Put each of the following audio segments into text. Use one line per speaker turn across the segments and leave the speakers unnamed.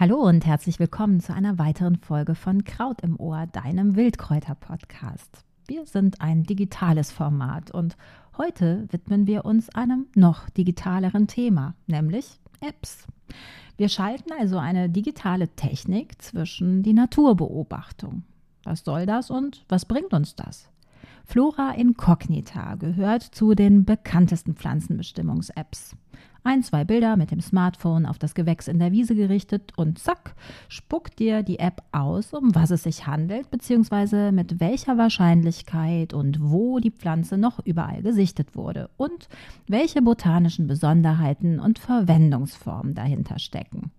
Hallo und herzlich willkommen zu einer weiteren Folge von Kraut im Ohr, deinem Wildkräuter-Podcast. Wir sind ein digitales Format und heute widmen wir uns einem noch digitaleren Thema, nämlich Apps. Wir schalten also eine digitale Technik zwischen die Naturbeobachtung. Was soll das und was bringt uns das? Flora Incognita gehört zu den bekanntesten Pflanzenbestimmungs-Apps. Ein, zwei Bilder mit dem Smartphone auf das Gewächs in der Wiese gerichtet und zack, spuckt dir die App aus, um was es sich handelt, beziehungsweise mit welcher Wahrscheinlichkeit und wo die Pflanze noch überall gesichtet wurde und welche botanischen Besonderheiten und Verwendungsformen dahinter stecken.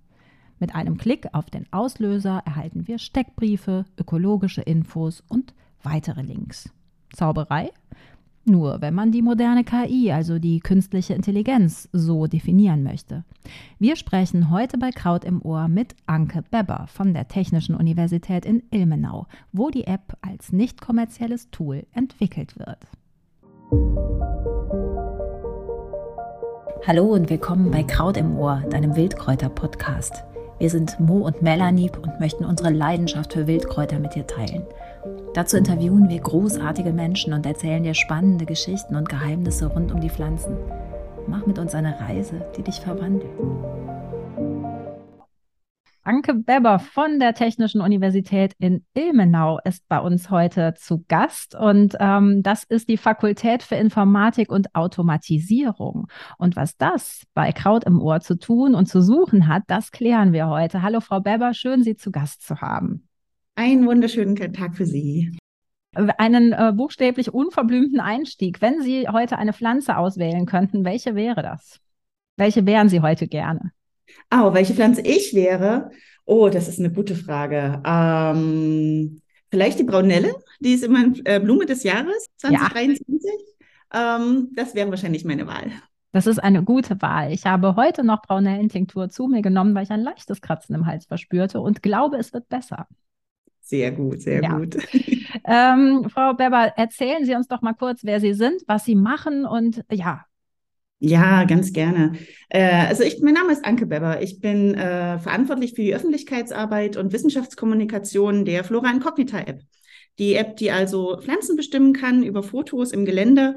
Mit einem Klick auf den Auslöser erhalten wir Steckbriefe, ökologische Infos und weitere Links. Zauberei? Nur wenn man die moderne KI, also die künstliche Intelligenz, so definieren möchte. Wir sprechen heute bei Kraut im Ohr mit Anke Beber von der Technischen Universität in Ilmenau, wo die App als nicht kommerzielles Tool entwickelt wird. Hallo und willkommen bei Kraut im Ohr, deinem Wildkräuter-Podcast. Wir sind Mo und Melanie und möchten unsere Leidenschaft für Wildkräuter mit dir teilen. Dazu interviewen wir großartige Menschen und erzählen dir spannende Geschichten und Geheimnisse rund um die Pflanzen. Mach mit uns eine Reise, die dich verwandelt. Anke Beber von der Technischen Universität in Ilmenau ist bei uns heute zu Gast und ähm, das ist die Fakultät für Informatik und Automatisierung. Und was das bei Kraut im Ohr zu tun und zu suchen hat, das klären wir heute. Hallo Frau Beber, schön Sie zu Gast zu haben.
Einen wunderschönen Tag für Sie.
Einen äh, buchstäblich unverblümten Einstieg. Wenn Sie heute eine Pflanze auswählen könnten, welche wäre das? Welche wären Sie heute gerne?
Oh, welche Pflanze ich wäre? Oh, das ist eine gute Frage. Ähm, vielleicht die Braunelle, die ist immer äh, Blume des Jahres 2023. Ja. Ähm, das wäre wahrscheinlich meine Wahl.
Das ist eine gute Wahl. Ich habe heute noch Braunellentinktur zu mir genommen, weil ich ein leichtes Kratzen im Hals verspürte und glaube, es wird besser.
Sehr gut, sehr ja. gut.
Ähm, Frau Beber, erzählen Sie uns doch mal kurz, wer Sie sind, was Sie machen und ja.
Ja, ganz gerne. Äh, also ich, mein Name ist Anke Beber. Ich bin äh, verantwortlich für die Öffentlichkeitsarbeit und Wissenschaftskommunikation der Flora Incognita App. Die App, die also Pflanzen bestimmen kann über Fotos im Gelände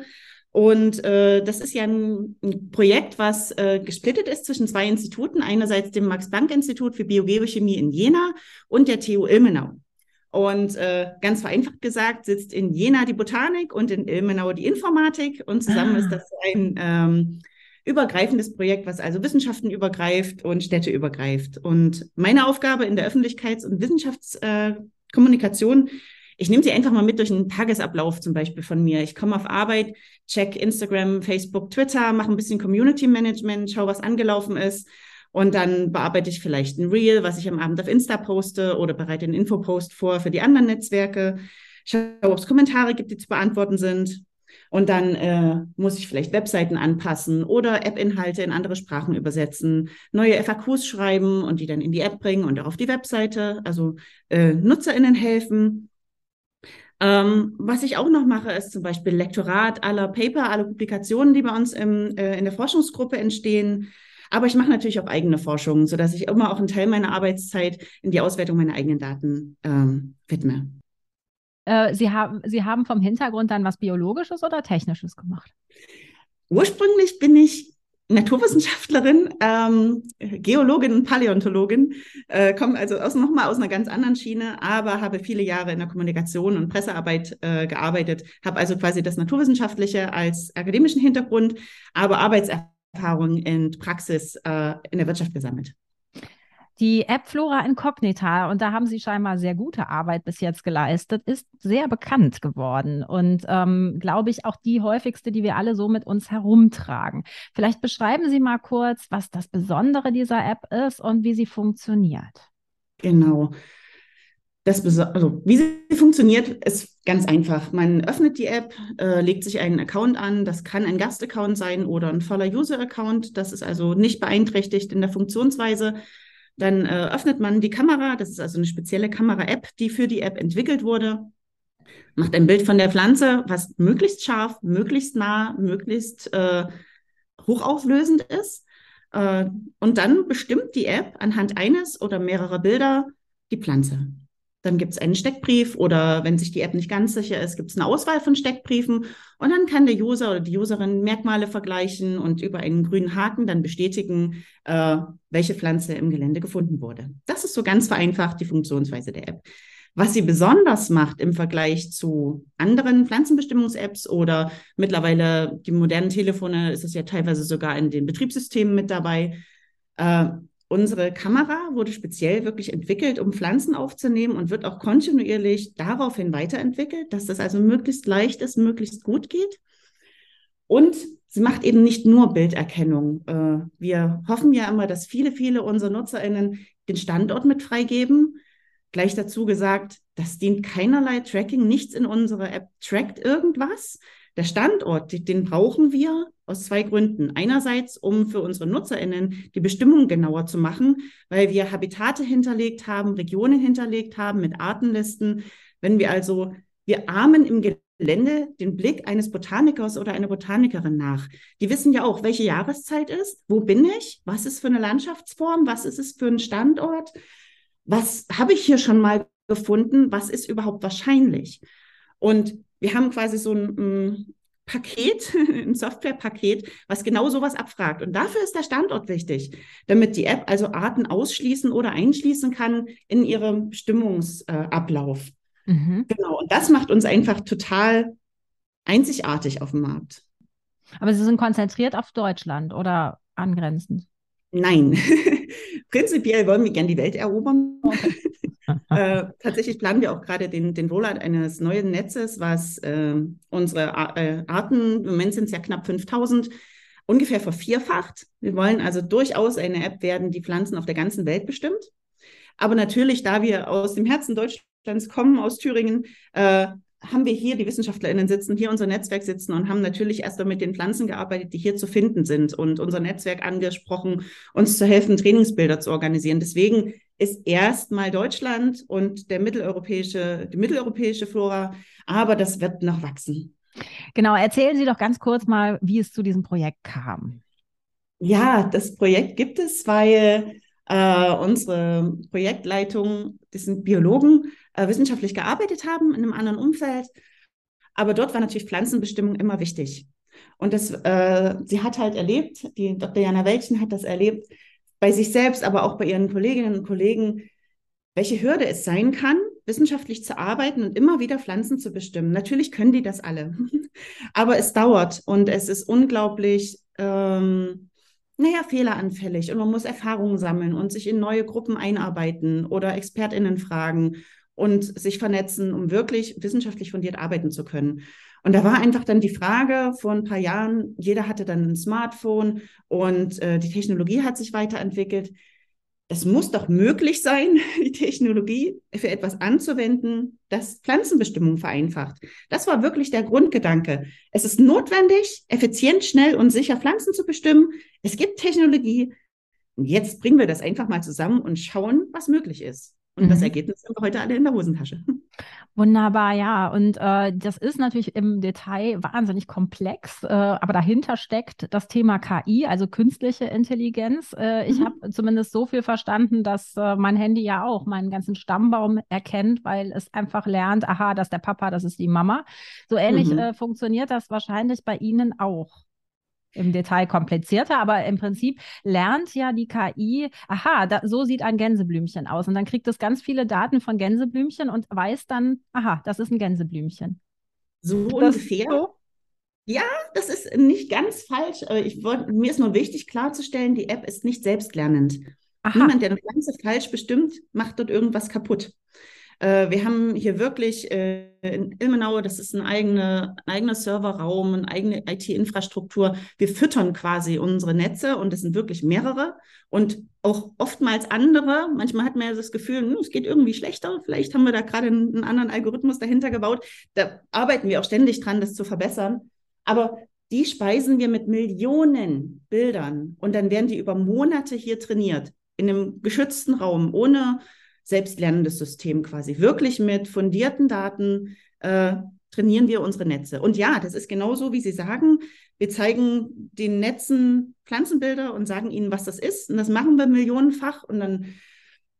und äh, das ist ja ein, ein Projekt, was äh, gesplittet ist zwischen zwei Instituten. Einerseits dem Max-Planck-Institut für Biogeochemie in Jena und der TU Ilmenau. Und äh, ganz vereinfacht gesagt sitzt in Jena die Botanik und in Ilmenau die Informatik und zusammen ah. ist das ein ähm, übergreifendes Projekt, was also Wissenschaften übergreift und Städte übergreift. Und meine Aufgabe in der Öffentlichkeits- und Wissenschaftskommunikation, äh, ich nehme sie einfach mal mit durch einen Tagesablauf zum Beispiel von mir. Ich komme auf Arbeit, check Instagram, Facebook, Twitter, mache ein bisschen Community Management, schaue, was angelaufen ist und dann bearbeite ich vielleicht ein Reel, was ich am Abend auf Insta poste oder bereite einen Infopost vor für die anderen Netzwerke. Schaue, ob es Kommentare gibt, die zu beantworten sind. Und dann äh, muss ich vielleicht Webseiten anpassen oder App-Inhalte in andere Sprachen übersetzen, neue FAQs schreiben und die dann in die App bringen und auch auf die Webseite, also äh, NutzerInnen helfen. Ähm, was ich auch noch mache, ist zum Beispiel Lektorat aller Paper, aller Publikationen, die bei uns im, äh, in der Forschungsgruppe entstehen. Aber ich mache natürlich auch eigene Forschung, sodass ich immer auch einen Teil meiner Arbeitszeit in die Auswertung meiner eigenen Daten ähm, widme.
Äh, Sie, haben, Sie haben vom Hintergrund dann was Biologisches oder Technisches gemacht?
Ursprünglich bin ich Naturwissenschaftlerin, ähm, Geologin und Paläontologin, äh, komme also aus, nochmal aus einer ganz anderen Schiene, aber habe viele Jahre in der Kommunikation und Pressearbeit äh, gearbeitet, habe also quasi das Naturwissenschaftliche als akademischen Hintergrund, aber Arbeitserfahrung Erfahrung in Praxis äh, in der Wirtschaft gesammelt.
Die App Flora Incognita, und da haben Sie scheinbar sehr gute Arbeit bis jetzt geleistet, ist sehr bekannt geworden und ähm, glaube ich auch die häufigste, die wir alle so mit uns herumtragen. Vielleicht beschreiben Sie mal kurz, was das Besondere dieser App ist und wie sie funktioniert.
Genau. Das, also, wie sie funktioniert, ist ganz einfach. Man öffnet die App, äh, legt sich einen Account an. Das kann ein Gastaccount sein oder ein voller User-Account. Das ist also nicht beeinträchtigt in der Funktionsweise. Dann äh, öffnet man die Kamera. Das ist also eine spezielle Kamera-App, die für die App entwickelt wurde. Macht ein Bild von der Pflanze, was möglichst scharf, möglichst nah, möglichst äh, hochauflösend ist. Äh, und dann bestimmt die App anhand eines oder mehrerer Bilder die Pflanze. Dann gibt es einen Steckbrief oder wenn sich die App nicht ganz sicher ist, gibt es eine Auswahl von Steckbriefen und dann kann der User oder die Userin Merkmale vergleichen und über einen grünen Haken dann bestätigen, äh, welche Pflanze im Gelände gefunden wurde. Das ist so ganz vereinfacht die Funktionsweise der App. Was sie besonders macht im Vergleich zu anderen Pflanzenbestimmungs-Apps oder mittlerweile die modernen Telefone ist es ja teilweise sogar in den Betriebssystemen mit dabei. Äh, Unsere Kamera wurde speziell wirklich entwickelt, um Pflanzen aufzunehmen und wird auch kontinuierlich daraufhin weiterentwickelt, dass das also möglichst leicht ist, möglichst gut geht. Und sie macht eben nicht nur Bilderkennung. Äh, wir hoffen ja immer, dass viele, viele unserer NutzerInnen den Standort mit freigeben. Gleich dazu gesagt, das dient keinerlei Tracking, nichts in unserer App trackt irgendwas. Der Standort, den brauchen wir aus zwei Gründen. Einerseits, um für unsere NutzerInnen die Bestimmung genauer zu machen, weil wir Habitate hinterlegt haben, Regionen hinterlegt haben mit Artenlisten. Wenn wir also, wir ahmen im Gelände den Blick eines Botanikers oder einer Botanikerin nach. Die wissen ja auch, welche Jahreszeit ist, wo bin ich, was ist für eine Landschaftsform, was ist es für ein Standort, was habe ich hier schon mal gefunden, was ist überhaupt wahrscheinlich. Und wir haben quasi so ein, ein Paket, ein Softwarepaket, was genau sowas abfragt. Und dafür ist der Standort wichtig, damit die App also Arten ausschließen oder einschließen kann in ihrem Stimmungsablauf. Mhm. Genau. Und das macht uns einfach total einzigartig auf dem Markt.
Aber Sie sind konzentriert auf Deutschland oder angrenzend?
Nein. Prinzipiell wollen wir gerne die Welt erobern. Äh, tatsächlich planen wir auch gerade den, den Rollout eines neuen Netzes, was äh, unsere Ar äh, Arten, im Moment sind es ja knapp 5000, ungefähr vervierfacht. Wir wollen also durchaus eine App werden, die Pflanzen auf der ganzen Welt bestimmt. Aber natürlich, da wir aus dem Herzen Deutschlands kommen, aus Thüringen, äh, haben wir hier die WissenschaftlerInnen sitzen, hier unser Netzwerk sitzen und haben natürlich erst mit den Pflanzen gearbeitet, die hier zu finden sind und unser Netzwerk angesprochen, uns zu helfen, Trainingsbilder zu organisieren. Deswegen ist erstmal Deutschland und der mitteleuropäische, die mitteleuropäische Flora, aber das wird noch wachsen.
Genau, erzählen Sie doch ganz kurz mal, wie es zu diesem Projekt kam.
Ja, das Projekt gibt es, weil äh, unsere Projektleitung, das sind Biologen, äh, wissenschaftlich gearbeitet haben in einem anderen Umfeld. Aber dort war natürlich Pflanzenbestimmung immer wichtig. Und das, äh, sie hat halt erlebt, die Dr. Jana Welchen hat das erlebt, bei sich selbst, aber auch bei ihren Kolleginnen und Kollegen, welche Hürde es sein kann, wissenschaftlich zu arbeiten und immer wieder Pflanzen zu bestimmen. Natürlich können die das alle, aber es dauert und es ist unglaublich ähm, naja, fehleranfällig und man muss Erfahrungen sammeln und sich in neue Gruppen einarbeiten oder ExpertInnen fragen und sich vernetzen, um wirklich wissenschaftlich fundiert arbeiten zu können. Und da war einfach dann die Frage vor ein paar Jahren, jeder hatte dann ein Smartphone und äh, die Technologie hat sich weiterentwickelt. Es muss doch möglich sein, die Technologie für etwas anzuwenden, das Pflanzenbestimmung vereinfacht. Das war wirklich der Grundgedanke. Es ist notwendig, effizient, schnell und sicher Pflanzen zu bestimmen. Es gibt Technologie. Und jetzt bringen wir das einfach mal zusammen und schauen, was möglich ist. Und mhm. das Ergebnis haben wir heute alle in der Hosentasche.
Wunderbar, ja. Und äh, das ist natürlich im Detail wahnsinnig komplex, äh, aber dahinter steckt das Thema KI, also künstliche Intelligenz. Äh, ich mhm. habe zumindest so viel verstanden, dass äh, mein Handy ja auch meinen ganzen Stammbaum erkennt, weil es einfach lernt, aha, das ist der Papa, das ist die Mama. So ähnlich mhm. Äh, funktioniert das wahrscheinlich bei Ihnen auch im Detail komplizierter, aber im Prinzip lernt ja die KI, aha, da, so sieht ein Gänseblümchen aus. Und dann kriegt es ganz viele Daten von Gänseblümchen und weiß dann, aha, das ist ein Gänseblümchen.
So das ungefähr. So? Ja, das ist nicht ganz falsch. Ich wollt, mir ist nur wichtig klarzustellen, die App ist nicht selbstlernend. Aha. Niemand, der das Ganze falsch bestimmt, macht dort irgendwas kaputt. Äh, wir haben hier wirklich äh, in Ilmenau, das ist ein, eigene, ein eigener Serverraum, eine eigene IT-Infrastruktur. Wir füttern quasi unsere Netze und es sind wirklich mehrere und auch oftmals andere. Manchmal hat man ja das Gefühl, hm, es geht irgendwie schlechter. Vielleicht haben wir da gerade einen, einen anderen Algorithmus dahinter gebaut. Da arbeiten wir auch ständig dran, das zu verbessern. Aber die speisen wir mit Millionen Bildern und dann werden die über Monate hier trainiert in einem geschützten Raum ohne selbstlernendes System quasi. Wirklich mit fundierten Daten äh, trainieren wir unsere Netze. Und ja, das ist genauso, wie Sie sagen. wir zeigen den Netzen Pflanzenbilder und sagen ihnen, was das ist. Und das machen wir millionenfach. Und dann,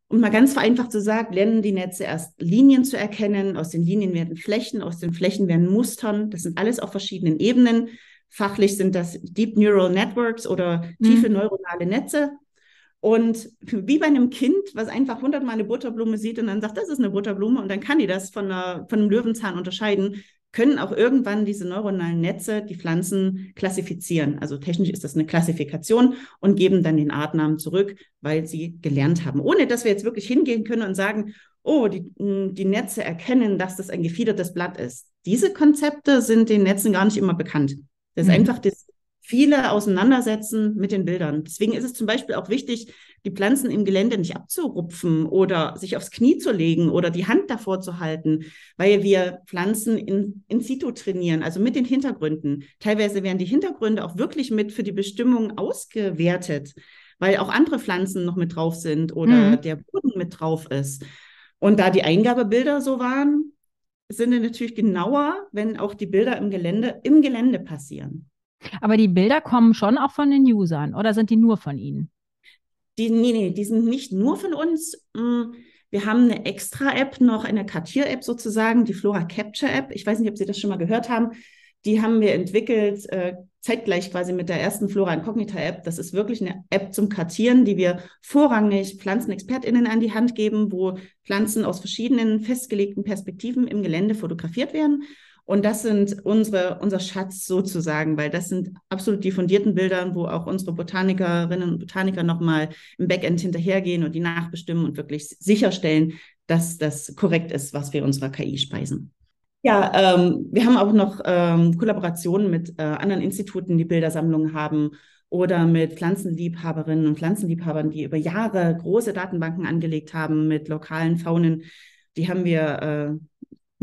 um mal ganz vereinfacht zu sagen, lernen die Netze erst Linien zu erkennen. Aus den Linien werden Flächen, aus den Flächen werden Mustern. Das sind alles auf verschiedenen Ebenen. Fachlich sind das Deep Neural Networks oder tiefe mhm. neuronale Netze. Und wie bei einem Kind, was einfach hundertmal eine Butterblume sieht und dann sagt, das ist eine Butterblume und dann kann die das von, einer, von einem Löwenzahn unterscheiden, können auch irgendwann diese neuronalen Netze die Pflanzen klassifizieren. Also technisch ist das eine Klassifikation und geben dann den Artnamen zurück, weil sie gelernt haben. Ohne dass wir jetzt wirklich hingehen können und sagen, oh, die, die Netze erkennen, dass das ein gefiedertes Blatt ist. Diese Konzepte sind den Netzen gar nicht immer bekannt. Das ist mhm. einfach das viele auseinandersetzen mit den Bildern. Deswegen ist es zum Beispiel auch wichtig, die Pflanzen im Gelände nicht abzurupfen oder sich aufs Knie zu legen oder die Hand davor zu halten, weil wir Pflanzen in, in situ trainieren, also mit den Hintergründen. Teilweise werden die Hintergründe auch wirklich mit für die Bestimmung ausgewertet, weil auch andere Pflanzen noch mit drauf sind oder mhm. der Boden mit drauf ist. Und da die Eingabebilder so waren, sind natürlich genauer, wenn auch die Bilder im Gelände im Gelände passieren.
Aber die Bilder kommen schon auch von den Usern oder sind die nur von Ihnen?
Die, nee, nee, die sind nicht nur von uns. Mm, wir haben eine Extra-App noch, eine Kartier-App sozusagen, die Flora Capture App. Ich weiß nicht, ob Sie das schon mal gehört haben. Die haben wir entwickelt, äh, zeitgleich quasi mit der ersten Flora Incognita App. Das ist wirklich eine App zum Kartieren, die wir vorrangig PflanzenexpertInnen an die Hand geben, wo Pflanzen aus verschiedenen festgelegten Perspektiven im Gelände fotografiert werden. Und das sind unsere, unser Schatz sozusagen, weil das sind absolut die fundierten Bilder, wo auch unsere Botanikerinnen und Botaniker nochmal im Backend hinterhergehen und die nachbestimmen und wirklich sicherstellen, dass das korrekt ist, was wir unserer KI speisen. Ja, ähm, wir haben auch noch ähm, Kollaborationen mit äh, anderen Instituten, die Bildersammlungen haben oder mit Pflanzenliebhaberinnen und Pflanzenliebhabern, die über Jahre große Datenbanken angelegt haben mit lokalen Faunen. Die haben wir äh,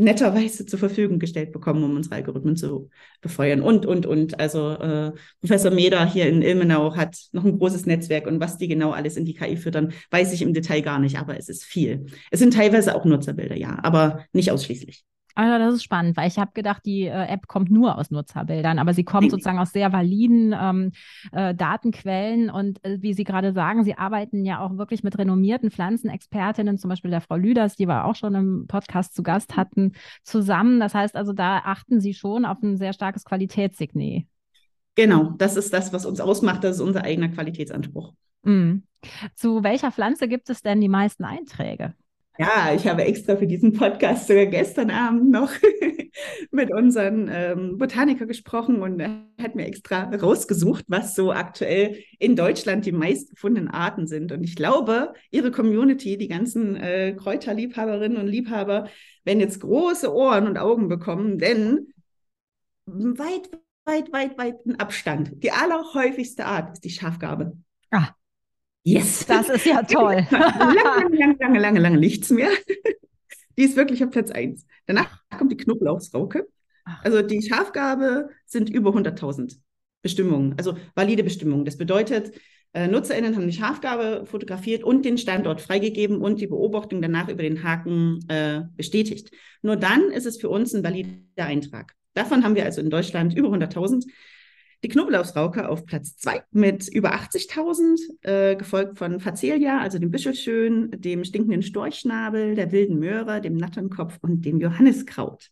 netterweise zur Verfügung gestellt bekommen, um unsere Algorithmen zu befeuern. Und, und, und. Also äh, Professor Meder hier in Ilmenau hat noch ein großes Netzwerk und was die genau alles in die KI füttern, weiß ich im Detail gar nicht, aber es ist viel. Es sind teilweise auch Nutzerbilder, ja, aber nicht ausschließlich.
Also das ist spannend, weil ich habe gedacht, die äh, App kommt nur aus Nutzerbildern, aber sie kommt sozusagen aus sehr validen ähm, äh, Datenquellen und äh, wie Sie gerade sagen, Sie arbeiten ja auch wirklich mit renommierten Pflanzenexpertinnen, zum Beispiel der Frau Lüders, die wir auch schon im Podcast zu Gast hatten, zusammen. Das heißt also, da achten Sie schon auf ein sehr starkes Qualitätssignal.
Genau, das ist das, was uns ausmacht, das ist unser eigener Qualitätsanspruch.
Mhm. Zu welcher Pflanze gibt es denn die meisten Einträge?
Ja, ich habe extra für diesen Podcast sogar gestern Abend noch mit unseren ähm, Botaniker gesprochen und er hat mir extra rausgesucht, was so aktuell in Deutschland die meistgefundenen Arten sind. Und ich glaube, Ihre Community, die ganzen äh, Kräuterliebhaberinnen und Liebhaber, werden jetzt große Ohren und Augen bekommen, denn weit, weit, weit, weit in Abstand. Die allerhäufigste Art ist die Schafgarbe.
Ah. Yes. Das ist ja toll.
lange, lange, lange, lange, lange nichts mehr. Die ist wirklich auf Platz 1. Danach kommt die Knoblauchsrauke. Also die Schafgabe sind über 100.000 Bestimmungen, also valide Bestimmungen. Das bedeutet, äh, NutzerInnen haben die Schafgabe fotografiert und den Standort freigegeben und die Beobachtung danach über den Haken äh, bestätigt. Nur dann ist es für uns ein valider Eintrag. Davon haben wir also in Deutschland über 100.000. Die Knoblauchsrauke auf Platz zwei mit über 80.000, äh, gefolgt von Facelia, also dem Bischelschön, dem stinkenden Storchschnabel, der wilden Möhre, dem Natternkopf und dem Johanniskraut.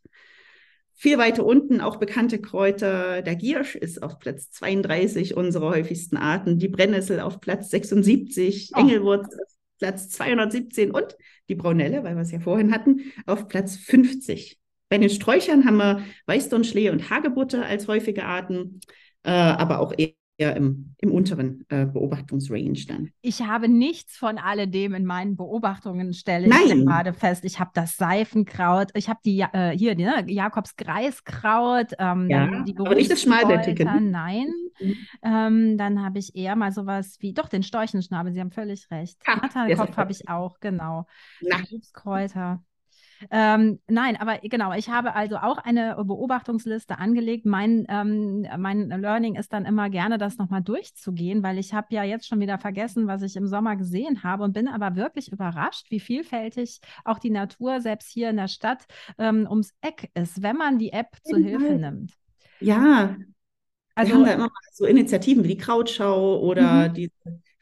Viel weiter unten auch bekannte Kräuter. Der Giersch ist auf Platz 32 unserer häufigsten Arten, die Brennnessel auf Platz 76, oh. Engelwurz auf Platz 217 und die Braunelle, weil wir es ja vorhin hatten, auf Platz 50. Bei den Sträuchern haben wir Weißdornschlee und Hagebutte als häufige Arten äh, aber auch eher im, im unteren äh, Beobachtungsrange dann.
Ich habe nichts von alledem in meinen Beobachtungen, stelle ich gerade fest. Ich habe das Seifenkraut, ich habe die äh, hier ne, Jakobs Greiskraut, ähm,
ja, die aber nicht das Schmalblättige.
Nein, mhm. ähm, dann habe ich eher mal sowas wie, doch den Storchenschnabel, Sie haben völlig recht. Natternkopf habe ich auch, genau. Kräuter. Ähm, nein, aber genau, ich habe also auch eine Beobachtungsliste angelegt. Mein, ähm, mein Learning ist dann immer gerne, das nochmal durchzugehen, weil ich habe ja jetzt schon wieder vergessen, was ich im Sommer gesehen habe und bin aber wirklich überrascht, wie vielfältig auch die Natur selbst hier in der Stadt ähm, ums Eck ist, wenn man die App zur Hilfe nimmt.
Ja, Also, wir haben da immer so Initiativen wie die Krautschau oder mhm. die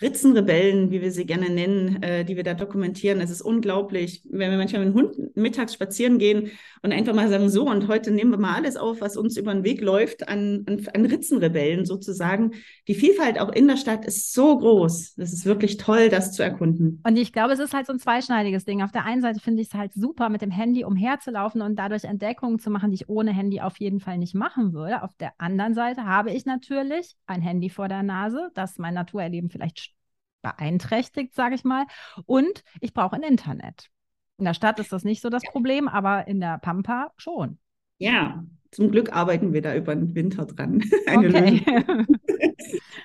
Ritzenrebellen, wie wir sie gerne nennen, äh, die wir da dokumentieren. Es ist unglaublich, wenn wir manchmal mit dem Hund mittags spazieren gehen und einfach mal sagen, so, und heute nehmen wir mal alles auf, was uns über den Weg läuft, an, an, an Ritzenrebellen sozusagen. Die Vielfalt auch in der Stadt ist so groß. Das ist wirklich toll, das zu erkunden.
Und ich glaube, es ist halt so ein zweischneidiges Ding. Auf der einen Seite finde ich es halt super, mit dem Handy umherzulaufen und dadurch Entdeckungen zu machen, die ich ohne Handy auf jeden Fall nicht machen würde. Auf der anderen Seite habe ich natürlich ein Handy vor der Nase, das mein Naturerleben vielleicht beeinträchtigt, sage ich mal. Und ich brauche ein Internet. In der Stadt ist das nicht so das Problem, aber in der Pampa schon.
Ja, zum Glück arbeiten wir da über den Winter dran. okay.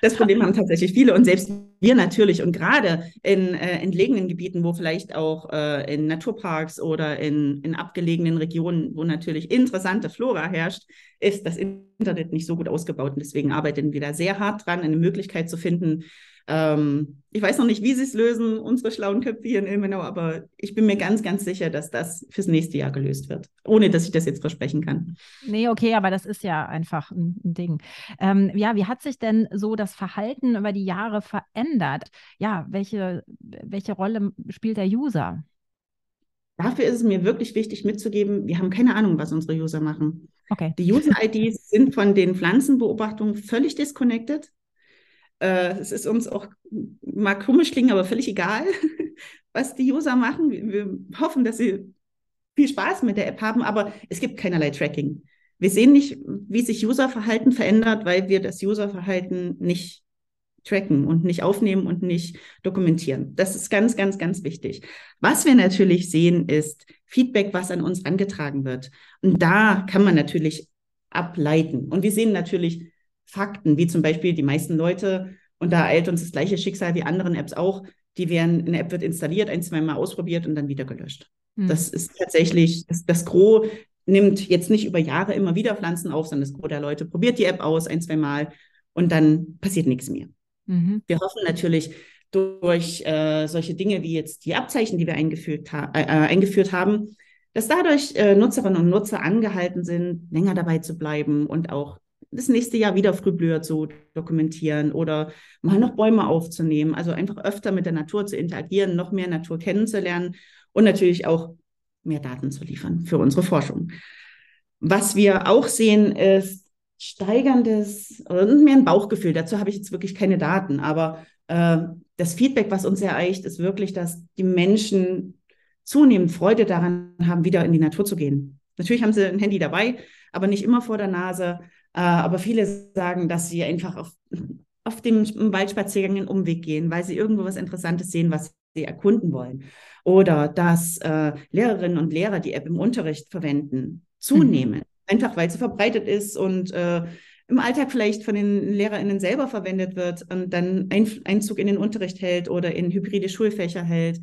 Das Problem haben tatsächlich viele und selbst wir natürlich. Und gerade in äh, entlegenen Gebieten, wo vielleicht auch äh, in Naturparks oder in, in abgelegenen Regionen, wo natürlich interessante Flora herrscht, ist das Internet nicht so gut ausgebaut. Und deswegen arbeiten wir da sehr hart dran, eine Möglichkeit zu finden, ähm, ich weiß noch nicht, wie sie es lösen, unsere schlauen Köpfe hier in Ilmenau, aber ich bin mir ganz, ganz sicher, dass das fürs nächste Jahr gelöst wird, ohne dass ich das jetzt versprechen kann.
Nee, okay, aber das ist ja einfach ein, ein Ding. Ähm, ja, wie hat sich denn so das Verhalten über die Jahre verändert? Ja, welche, welche Rolle spielt der User?
Dafür ist es mir wirklich wichtig mitzugeben, wir haben keine Ahnung, was unsere User machen. Okay. Die User-IDs sind von den Pflanzenbeobachtungen völlig disconnected. Äh, es ist uns auch, mag komisch klingen, aber völlig egal, was die User machen. Wir, wir hoffen, dass sie viel Spaß mit der App haben, aber es gibt keinerlei Tracking. Wir sehen nicht, wie sich Userverhalten verändert, weil wir das Userverhalten nicht tracken und nicht aufnehmen und nicht dokumentieren. Das ist ganz, ganz, ganz wichtig. Was wir natürlich sehen, ist Feedback, was an uns angetragen wird. Und da kann man natürlich ableiten. Und wir sehen natürlich Fakten, wie zum Beispiel die meisten Leute, und da eilt uns das gleiche Schicksal wie anderen Apps auch, die werden, eine App wird installiert, ein, zwei Mal ausprobiert und dann wieder gelöscht. Mhm. Das ist tatsächlich, das, das Gros nimmt jetzt nicht über Jahre immer wieder Pflanzen auf, sondern das Gros der Leute probiert die App aus, ein, zwei Mal und dann passiert nichts mehr. Mhm. Wir hoffen natürlich durch äh, solche Dinge wie jetzt die Abzeichen, die wir eingeführt, ha äh, äh eingeführt haben, dass dadurch äh, Nutzerinnen und Nutzer angehalten sind, länger dabei zu bleiben und auch das nächste Jahr wieder Frühblüher zu dokumentieren oder mal noch Bäume aufzunehmen. Also einfach öfter mit der Natur zu interagieren, noch mehr Natur kennenzulernen und natürlich auch mehr Daten zu liefern für unsere Forschung. Was wir auch sehen, ist steigerndes und mehr ein Bauchgefühl. Dazu habe ich jetzt wirklich keine Daten, aber äh, das Feedback, was uns erreicht, ist wirklich, dass die Menschen zunehmend Freude daran haben, wieder in die Natur zu gehen. Natürlich haben sie ein Handy dabei, aber nicht immer vor der Nase. Äh, aber viele sagen, dass sie einfach auf, auf dem Waldspaziergang einen Umweg gehen, weil sie irgendwo was Interessantes sehen, was sie erkunden wollen. Oder dass äh, Lehrerinnen und Lehrer die App im Unterricht verwenden, zunehmen. Mhm. Einfach weil sie verbreitet ist und äh, im Alltag vielleicht von den LehrerInnen selber verwendet wird und dann Einzug in den Unterricht hält oder in hybride Schulfächer hält.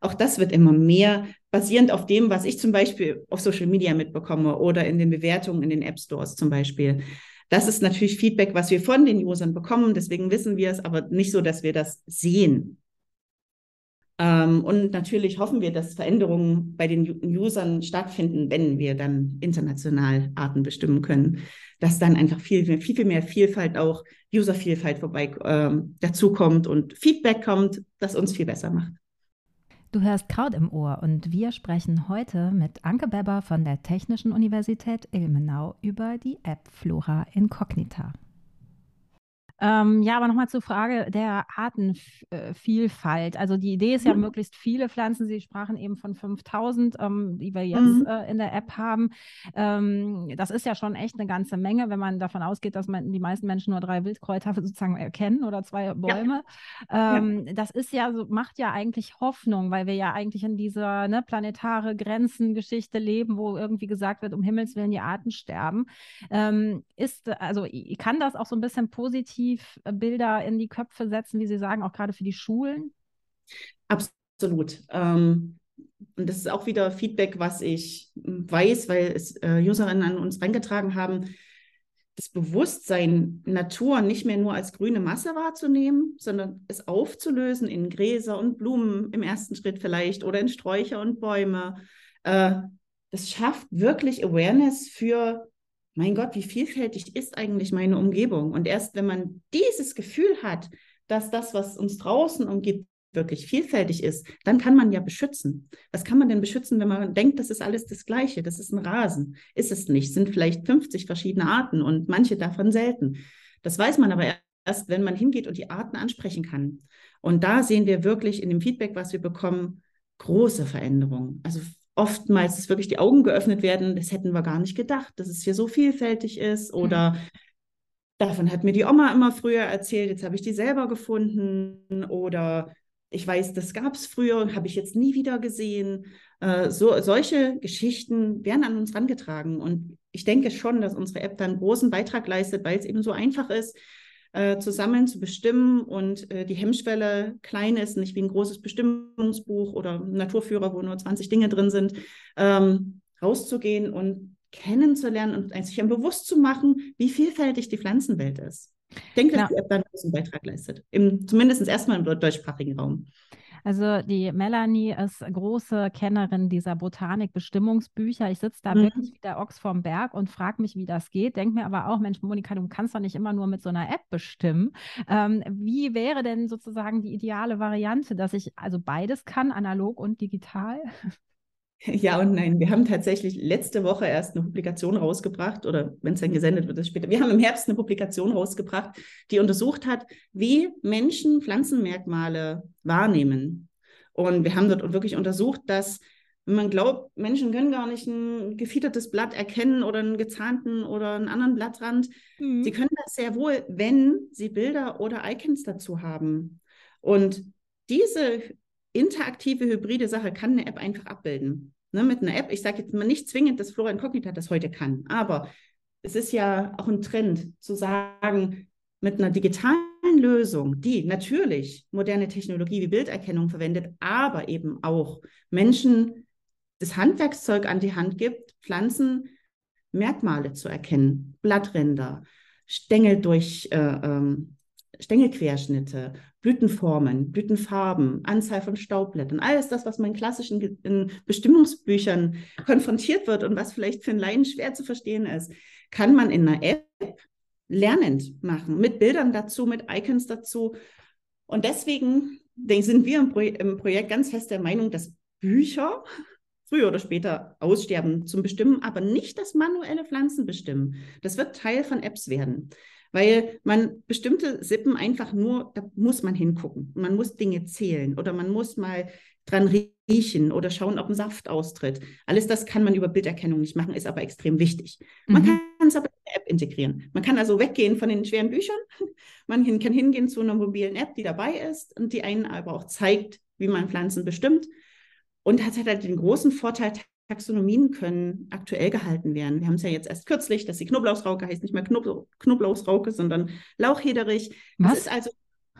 Auch das wird immer mehr, basierend auf dem, was ich zum Beispiel auf Social Media mitbekomme oder in den Bewertungen in den App Stores zum Beispiel. Das ist natürlich Feedback, was wir von den Usern bekommen. Deswegen wissen wir es, aber nicht so, dass wir das sehen. Ähm, und natürlich hoffen wir, dass Veränderungen bei den Usern stattfinden, wenn wir dann international Arten bestimmen können, dass dann einfach viel, viel, viel mehr Vielfalt auch, Uservielfalt vorbei ähm, dazukommt und Feedback kommt, das uns viel besser macht.
Du hörst Kraut im Ohr und wir sprechen heute mit Anke Beber von der Technischen Universität Ilmenau über die App Flora Incognita. Ähm, ja, aber nochmal zur Frage der Artenvielfalt. Also die Idee ist ja, mhm. möglichst viele Pflanzen, Sie sprachen eben von 5000, ähm, die wir jetzt mhm. äh, in der App haben. Ähm, das ist ja schon echt eine ganze Menge, wenn man davon ausgeht, dass man die meisten Menschen nur drei Wildkräuter sozusagen erkennen oder zwei Bäume. Ja. Ja. Das ist ja so, macht ja eigentlich Hoffnung, weil wir ja eigentlich in dieser ne, planetare Grenzengeschichte leben, wo irgendwie gesagt wird, um Himmels Willen die Arten sterben. Ähm, ist, also kann das auch so ein bisschen positiv Bilder in die Köpfe setzen, wie Sie sagen, auch gerade für die Schulen?
Absolut. Ähm, und das ist auch wieder Feedback, was ich weiß, weil es äh, Userinnen an uns reingetragen haben, das Bewusstsein, Natur nicht mehr nur als grüne Masse wahrzunehmen, sondern es aufzulösen in Gräser und Blumen im ersten Schritt vielleicht oder in Sträucher und Bäume. Äh, das schafft wirklich Awareness für mein Gott, wie vielfältig ist eigentlich meine Umgebung? Und erst wenn man dieses Gefühl hat, dass das, was uns draußen umgibt, wirklich vielfältig ist, dann kann man ja beschützen. Was kann man denn beschützen, wenn man denkt, das ist alles das Gleiche, das ist ein Rasen? Ist es nicht, sind vielleicht 50 verschiedene Arten und manche davon selten. Das weiß man aber erst, wenn man hingeht und die Arten ansprechen kann. Und da sehen wir wirklich in dem Feedback, was wir bekommen, große Veränderungen. Also oftmals ist wirklich die Augen geöffnet werden, das hätten wir gar nicht gedacht, dass es hier so vielfältig ist oder mhm. davon hat mir die Oma immer früher erzählt, jetzt habe ich die selber gefunden oder ich weiß, das gab es früher und habe ich jetzt nie wieder gesehen. Äh, so, solche Geschichten werden an uns herangetragen und ich denke schon, dass unsere App da einen großen Beitrag leistet, weil es eben so einfach ist, äh, zusammen zu bestimmen und äh, die Hemmschwelle klein ist, nicht wie ein großes Bestimmungsbuch oder ein Naturführer, wo nur 20 Dinge drin sind, ähm, rauszugehen und kennenzulernen und sich bewusst zu machen, wie vielfältig die Pflanzenwelt ist. Ich denke, dass ja. die App da einen großen Beitrag leistet, Im, zumindest erstmal im deutschsprachigen Raum.
Also die Melanie ist große Kennerin dieser Botanik-Bestimmungsbücher. Ich sitze da mhm. wirklich wie der Ochs vorm Berg und frage mich, wie das geht. Denke mir aber auch, Mensch, Monika, du kannst doch nicht immer nur mit so einer App bestimmen. Ähm, wie wäre denn sozusagen die ideale Variante, dass ich also beides kann, analog und digital?
Ja und nein. Wir haben tatsächlich letzte Woche erst eine Publikation rausgebracht oder wenn es dann gesendet wird, ist später. Wir haben im Herbst eine Publikation rausgebracht, die untersucht hat, wie Menschen Pflanzenmerkmale wahrnehmen. Und wir haben dort wirklich untersucht, dass man glaubt, Menschen können gar nicht ein gefiedertes Blatt erkennen oder einen gezahnten oder einen anderen Blattrand. Mhm. Sie können das sehr wohl, wenn sie Bilder oder Icons dazu haben. Und diese interaktive, hybride Sache kann eine App einfach abbilden. Ne, mit einer App, ich sage jetzt mal nicht zwingend, dass Flora Incognita das heute kann, aber es ist ja auch ein Trend zu sagen, mit einer digitalen Lösung, die natürlich moderne Technologie wie Bilderkennung verwendet, aber eben auch Menschen das Handwerkszeug an die Hand gibt, Pflanzenmerkmale zu erkennen, Blattränder, Stängel durch äh, ähm, Stängelquerschnitte, Blütenformen, Blütenfarben, Anzahl von Staubblättern, alles das, was man in klassischen Bestimmungsbüchern konfrontiert wird und was vielleicht für einen Laien schwer zu verstehen ist, kann man in einer App lernend machen, mit Bildern dazu, mit Icons dazu. Und deswegen sind wir im, Pro im Projekt ganz fest der Meinung, dass Bücher früher oder später aussterben zum Bestimmen, aber nicht das manuelle Pflanzen bestimmen. Das wird Teil von Apps werden weil man bestimmte Sippen einfach nur, da muss man hingucken. Man muss Dinge zählen oder man muss mal dran riechen oder schauen, ob ein Saft austritt. Alles das kann man über Bilderkennung nicht machen, ist aber extrem wichtig. Man mhm. kann es aber in der App integrieren. Man kann also weggehen von den schweren Büchern. Man kann hingehen zu einer mobilen App, die dabei ist und die einen aber auch zeigt, wie man Pflanzen bestimmt. Und hat halt den großen Vorteil, Taxonomien können aktuell gehalten werden. Wir haben es ja jetzt erst kürzlich, dass die Knoblauchsrauke heißt nicht mehr Knob Knoblauchsrauke, sondern Lauchhederich.
Was? Das ist also,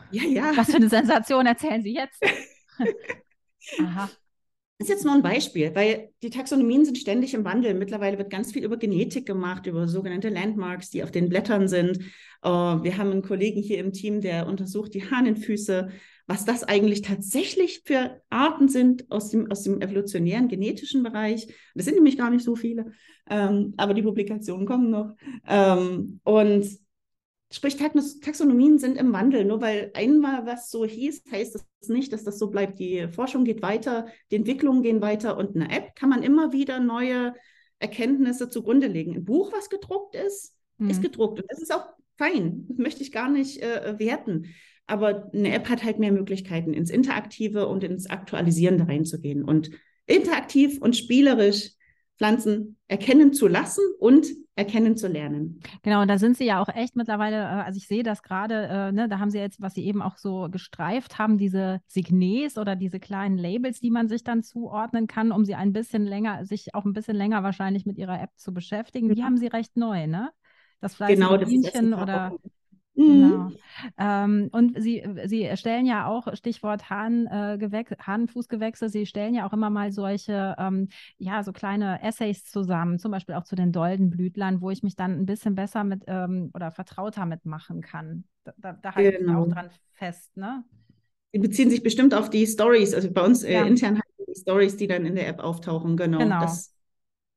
ja, ja. Was für eine Sensation erzählen Sie jetzt?
Aha. Das ist jetzt nur ein Beispiel, weil die Taxonomien sind ständig im Wandel. Mittlerweile wird ganz viel über Genetik gemacht, über sogenannte Landmarks, die auf den Blättern sind. Uh, wir haben einen Kollegen hier im Team, der untersucht die Hahnenfüße was das eigentlich tatsächlich für Arten sind aus dem, aus dem evolutionären genetischen Bereich. Das sind nämlich gar nicht so viele, ähm, aber die Publikationen kommen noch. Ähm, und sprich, Taxonomien sind im Wandel. Nur weil einmal was so hieß, heißt das nicht, dass das so bleibt. Die Forschung geht weiter, die Entwicklungen gehen weiter und eine App kann man immer wieder neue Erkenntnisse zugrunde legen. Ein Buch, was gedruckt ist, mhm. ist gedruckt. Und das ist auch fein. Das möchte ich gar nicht äh, werten. Aber eine App hat halt mehr Möglichkeiten, ins Interaktive und ins Aktualisierende reinzugehen und interaktiv und spielerisch Pflanzen erkennen zu lassen und erkennen zu lernen.
Genau, und da sind Sie ja auch echt mittlerweile, äh, also ich sehe das gerade, äh, ne, da haben Sie jetzt, was Sie eben auch so gestreift haben, diese Signes oder diese kleinen Labels, die man sich dann zuordnen kann, um sie ein bisschen länger, sich auch ein bisschen länger wahrscheinlich mit Ihrer App zu beschäftigen. Die ja. haben Sie recht neu, ne?
Das Fleiß genau, das Bienchen oder.
Genau. Mhm. Ähm, und Sie, Sie stellen ja auch, Stichwort Hahn, äh, Sie stellen ja auch immer mal solche, ähm, ja, so kleine Essays zusammen, zum Beispiel auch zu den Doldenblütlern, wo ich mich dann ein bisschen besser mit ähm, oder vertrauter mitmachen kann. Da, da, da halte genau. ich auch dran fest, ne?
Die beziehen sich bestimmt auf die Stories, also bei uns äh, ja. intern halt die Stories, die dann in der App auftauchen, genau. genau. Das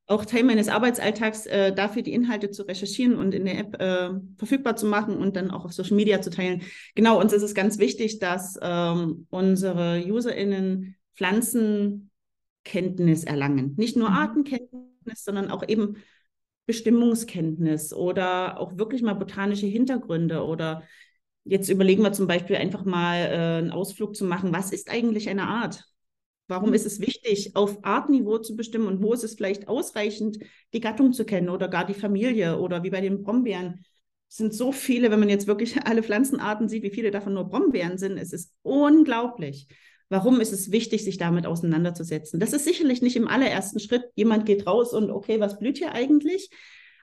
auch Teil meines Arbeitsalltags, äh, dafür die Inhalte zu recherchieren und in der App äh, verfügbar zu machen und dann auch auf Social Media zu teilen. Genau, uns ist es ganz wichtig, dass ähm, unsere UserInnen Pflanzenkenntnis erlangen. Nicht nur mhm. Artenkenntnis, sondern auch eben Bestimmungskenntnis oder auch wirklich mal botanische Hintergründe oder jetzt überlegen wir zum Beispiel einfach mal äh, einen Ausflug zu machen. Was ist eigentlich eine Art? Warum ist es wichtig, auf Artniveau zu bestimmen und wo ist es vielleicht ausreichend, die Gattung zu kennen oder gar die Familie oder wie bei den Brombeeren? Es sind so viele, wenn man jetzt wirklich alle Pflanzenarten sieht, wie viele davon nur Brombeeren sind. Es ist unglaublich. Warum ist es wichtig, sich damit auseinanderzusetzen? Das ist sicherlich nicht im allerersten Schritt. Jemand geht raus und okay, was blüht hier eigentlich?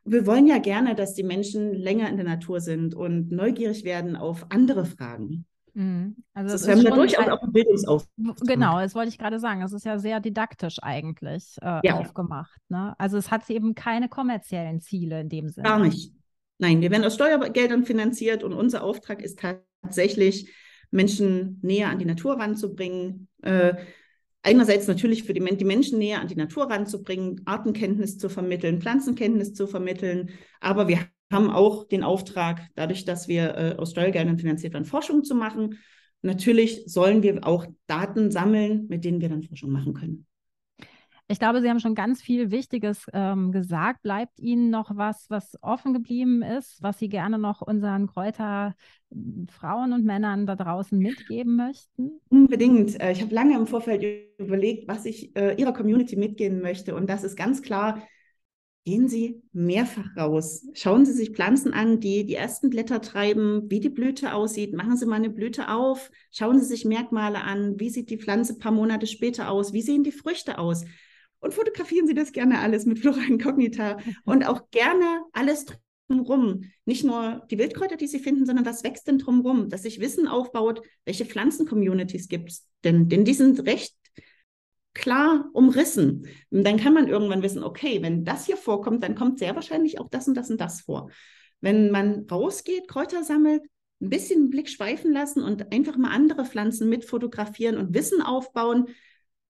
Wir wollen ja gerne, dass die Menschen länger in der Natur sind und neugierig werden auf andere Fragen.
Mhm. Also das, das ist ja durchaus auch ein Bildungsauftrag. Genau, das wollte ich gerade sagen. Es ist ja sehr didaktisch eigentlich äh, ja. aufgemacht. Ne? Also es hat eben keine kommerziellen Ziele in dem Sinne.
Gar nicht. Nein, wir werden aus Steuergeldern finanziert und unser Auftrag ist tatsächlich, Menschen näher an die Natur ranzubringen. Äh, einerseits natürlich für die, die, Menschen näher an die Natur ranzubringen, Artenkenntnis zu vermitteln, Pflanzenkenntnis zu vermitteln. Aber wir haben auch den Auftrag, dadurch, dass wir äh, aus Steuergeldern finanziert werden, Forschung zu machen. Natürlich sollen wir auch Daten sammeln, mit denen wir dann Forschung machen können.
Ich glaube, Sie haben schon ganz viel Wichtiges ähm, gesagt. Bleibt Ihnen noch was, was offen geblieben ist, was Sie gerne noch unseren Kräuter Frauen und Männern da draußen mitgeben möchten?
Unbedingt. Äh, ich habe lange im Vorfeld überlegt, was ich äh, Ihrer Community mitgehen möchte. Und das ist ganz klar, Gehen Sie mehrfach raus. Schauen Sie sich Pflanzen an, die die ersten Blätter treiben, wie die Blüte aussieht. Machen Sie mal eine Blüte auf. Schauen Sie sich Merkmale an. Wie sieht die Pflanze ein paar Monate später aus? Wie sehen die Früchte aus? Und fotografieren Sie das gerne alles mit Flora Incognita und auch gerne alles drumherum. Nicht nur die Wildkräuter, die Sie finden, sondern was wächst denn drumherum? Dass sich Wissen aufbaut, welche Pflanzen-Communities gibt es denn? Denn die sind recht klar umrissen. Und dann kann man irgendwann wissen, okay, wenn das hier vorkommt, dann kommt sehr wahrscheinlich auch das und das und das vor. Wenn man rausgeht, Kräuter sammelt, ein bisschen Blick schweifen lassen und einfach mal andere Pflanzen mit fotografieren und Wissen aufbauen,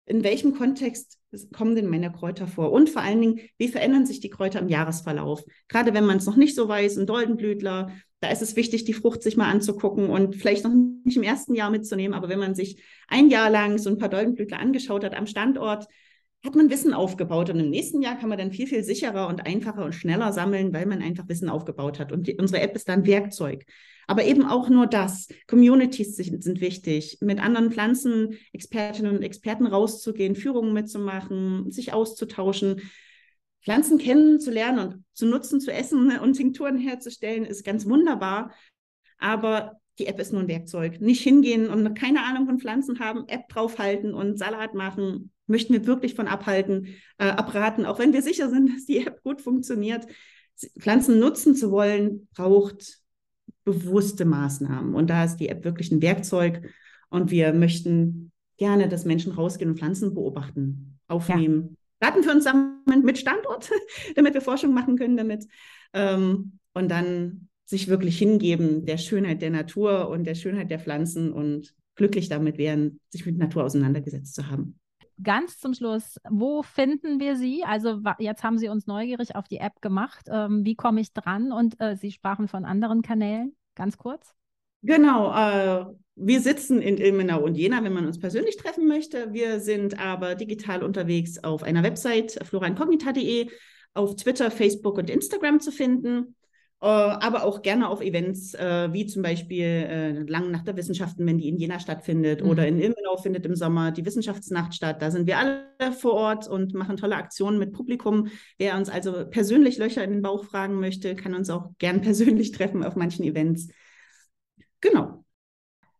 in welchem Kontext kommen denn meine Kräuter vor? Und vor allen Dingen, wie verändern sich die Kräuter im Jahresverlauf? Gerade wenn man es noch nicht so weiß, ein Doldenblütler, da ist es wichtig, die Frucht sich mal anzugucken und vielleicht noch nicht im ersten Jahr mitzunehmen, aber wenn man sich ein Jahr lang so ein paar Doldenblütler angeschaut hat am Standort, hat man Wissen aufgebaut und im nächsten Jahr kann man dann viel, viel sicherer und einfacher und schneller sammeln, weil man einfach Wissen aufgebaut hat. Und die, unsere App ist dann Werkzeug. Aber eben auch nur das. Communities sind, sind wichtig, mit anderen Pflanzen, Expertinnen und Experten rauszugehen, Führungen mitzumachen, sich auszutauschen. Pflanzen kennenzulernen und zu nutzen, zu essen und Tinkturen herzustellen, ist ganz wunderbar. Aber die App ist nur ein Werkzeug. Nicht hingehen und keine Ahnung von Pflanzen haben, App draufhalten und Salat machen, möchten wir wirklich von abhalten, äh, abraten, auch wenn wir sicher sind, dass die App gut funktioniert. Pflanzen nutzen zu wollen, braucht bewusste Maßnahmen. Und da ist die App wirklich ein Werkzeug. Und wir möchten gerne, dass Menschen rausgehen und Pflanzen beobachten, aufnehmen. Ja Daten für uns sammeln mit Standort, damit wir Forschung machen können damit. Ähm, und dann sich wirklich hingeben der Schönheit der Natur und der Schönheit der Pflanzen und glücklich damit wären, sich mit Natur auseinandergesetzt zu haben.
Ganz zum Schluss, wo finden wir Sie? Also jetzt haben Sie uns neugierig auf die App gemacht. Ähm, wie komme ich dran? Und äh, Sie sprachen von anderen Kanälen. Ganz kurz.
Genau, äh, wir sitzen in Ilmenau und Jena, wenn man uns persönlich treffen möchte. Wir sind aber digital unterwegs auf einer Website floraincognita.de, auf Twitter, Facebook und Instagram zu finden, aber auch gerne auf Events, äh, wie zum Beispiel äh, Lang Nacht der Wissenschaften, wenn die in Jena stattfindet, mhm. oder in Ilmenau findet im Sommer die Wissenschaftsnacht statt. Da sind wir alle vor Ort und machen tolle Aktionen mit Publikum. Wer uns also persönlich Löcher in den Bauch fragen möchte, kann uns auch gern persönlich treffen auf manchen Events. Genau.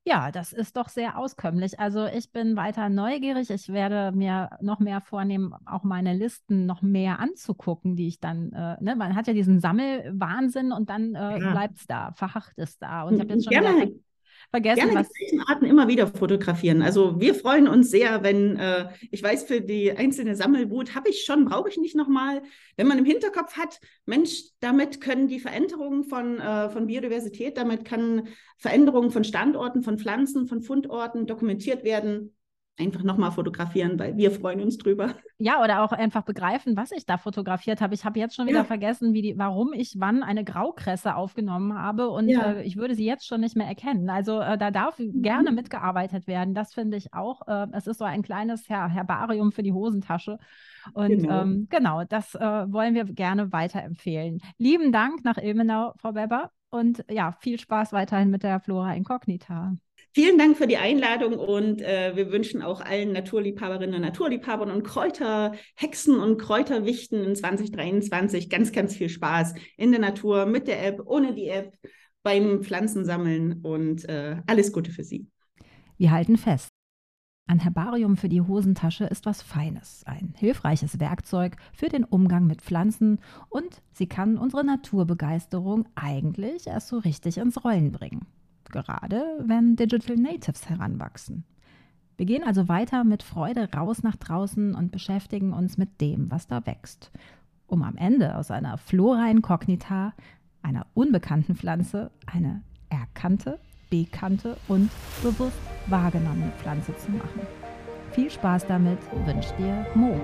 Ja, das ist doch sehr auskömmlich. Also ich bin weiter neugierig. Ich werde mir noch mehr vornehmen, auch meine Listen noch mehr anzugucken, die ich dann, äh, ne, man hat ja diesen Sammelwahnsinn und dann äh, ja. bleibt es da, verharrt es da. Und ich habe jetzt schon
Gerne vergessen, Gerne was. Die Arten immer wieder fotografieren. Also wir freuen uns sehr, wenn äh, ich weiß, für die einzelne Sammelwut habe ich schon, brauche ich nicht nochmal. Wenn man im Hinterkopf hat, Mensch, damit können die Veränderungen von, äh, von Biodiversität, damit kann Veränderungen von Standorten, von Pflanzen, von Fundorten dokumentiert werden. Einfach nochmal fotografieren, weil wir freuen uns drüber.
Ja, oder auch einfach begreifen, was ich da fotografiert habe. Ich habe jetzt schon wieder ja. vergessen, wie die, warum ich wann eine Graukresse aufgenommen habe und ja. äh, ich würde sie jetzt schon nicht mehr erkennen. Also äh, da darf mhm. gerne mitgearbeitet werden. Das finde ich auch. Äh, es ist so ein kleines Her Herbarium für die Hosentasche. Und genau, ähm, genau das äh, wollen wir gerne weiterempfehlen. Lieben Dank nach Ilmenau, Frau Weber. Und ja, viel Spaß weiterhin mit der Flora Incognita.
Vielen Dank für die Einladung und äh, wir wünschen auch allen Naturliebhaberinnen und Naturliebhabern und Kräuterhexen und Kräuterwichten in 2023 ganz, ganz viel Spaß in der Natur mit der App, ohne die App, beim Pflanzensammeln und äh, alles Gute für Sie.
Wir halten fest. Ein Herbarium für die Hosentasche ist was Feines, ein hilfreiches Werkzeug für den Umgang mit Pflanzen und sie kann unsere Naturbegeisterung eigentlich erst so richtig ins Rollen bringen gerade wenn Digital Natives heranwachsen. Wir gehen also weiter mit Freude raus nach draußen und beschäftigen uns mit dem, was da wächst, um am Ende aus einer Flora incognita, einer unbekannten Pflanze, eine erkannte, bekannte und bewusst wahrgenommene Pflanze zu machen. Viel Spaß damit wünscht dir Mo.